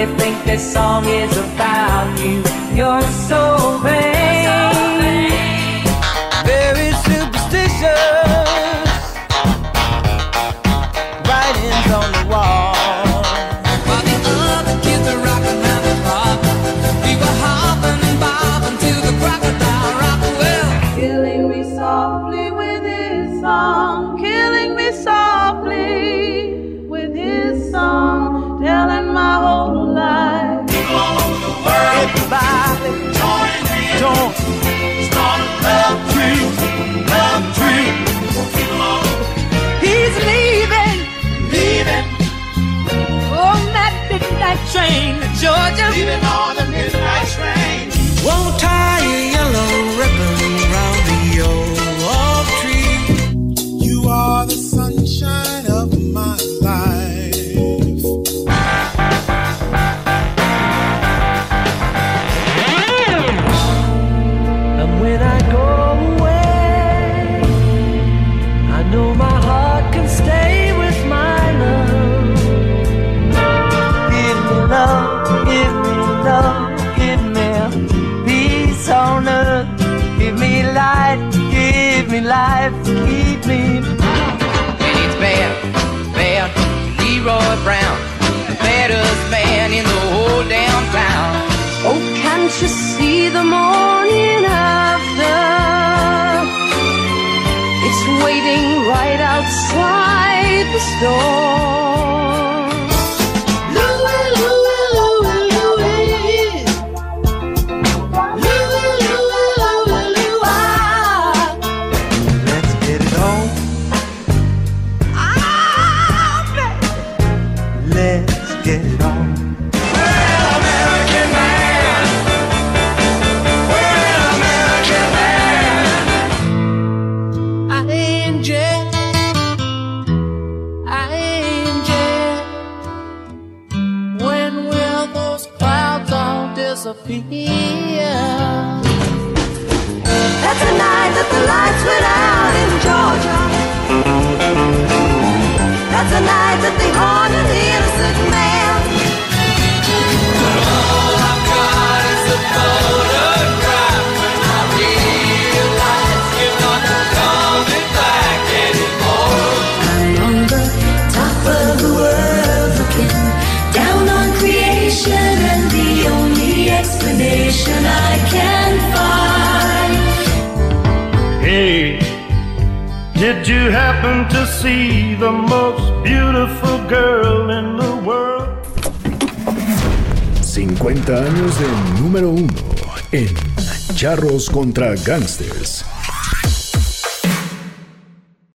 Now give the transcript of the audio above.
Probably think this song is about you. You're so vain. Very superstitious. Writings on the wall. While the other kids are rocking around the clock, we were hopping and bobbing to the crocodile rock. Well, Killing me softly with his song, midnight train to Georgia. leaving on the midnight train. Me life, keep me. When it's bad, bad, Leroy Brown, the baddest man in the whole damn town. Oh, can't you see the morning after? It's waiting right outside the store. Clouds all disappear? That's the night that the lights did you happen to see the most beautiful girl in the world? 50 años de número uno en Charros contra Gangsters.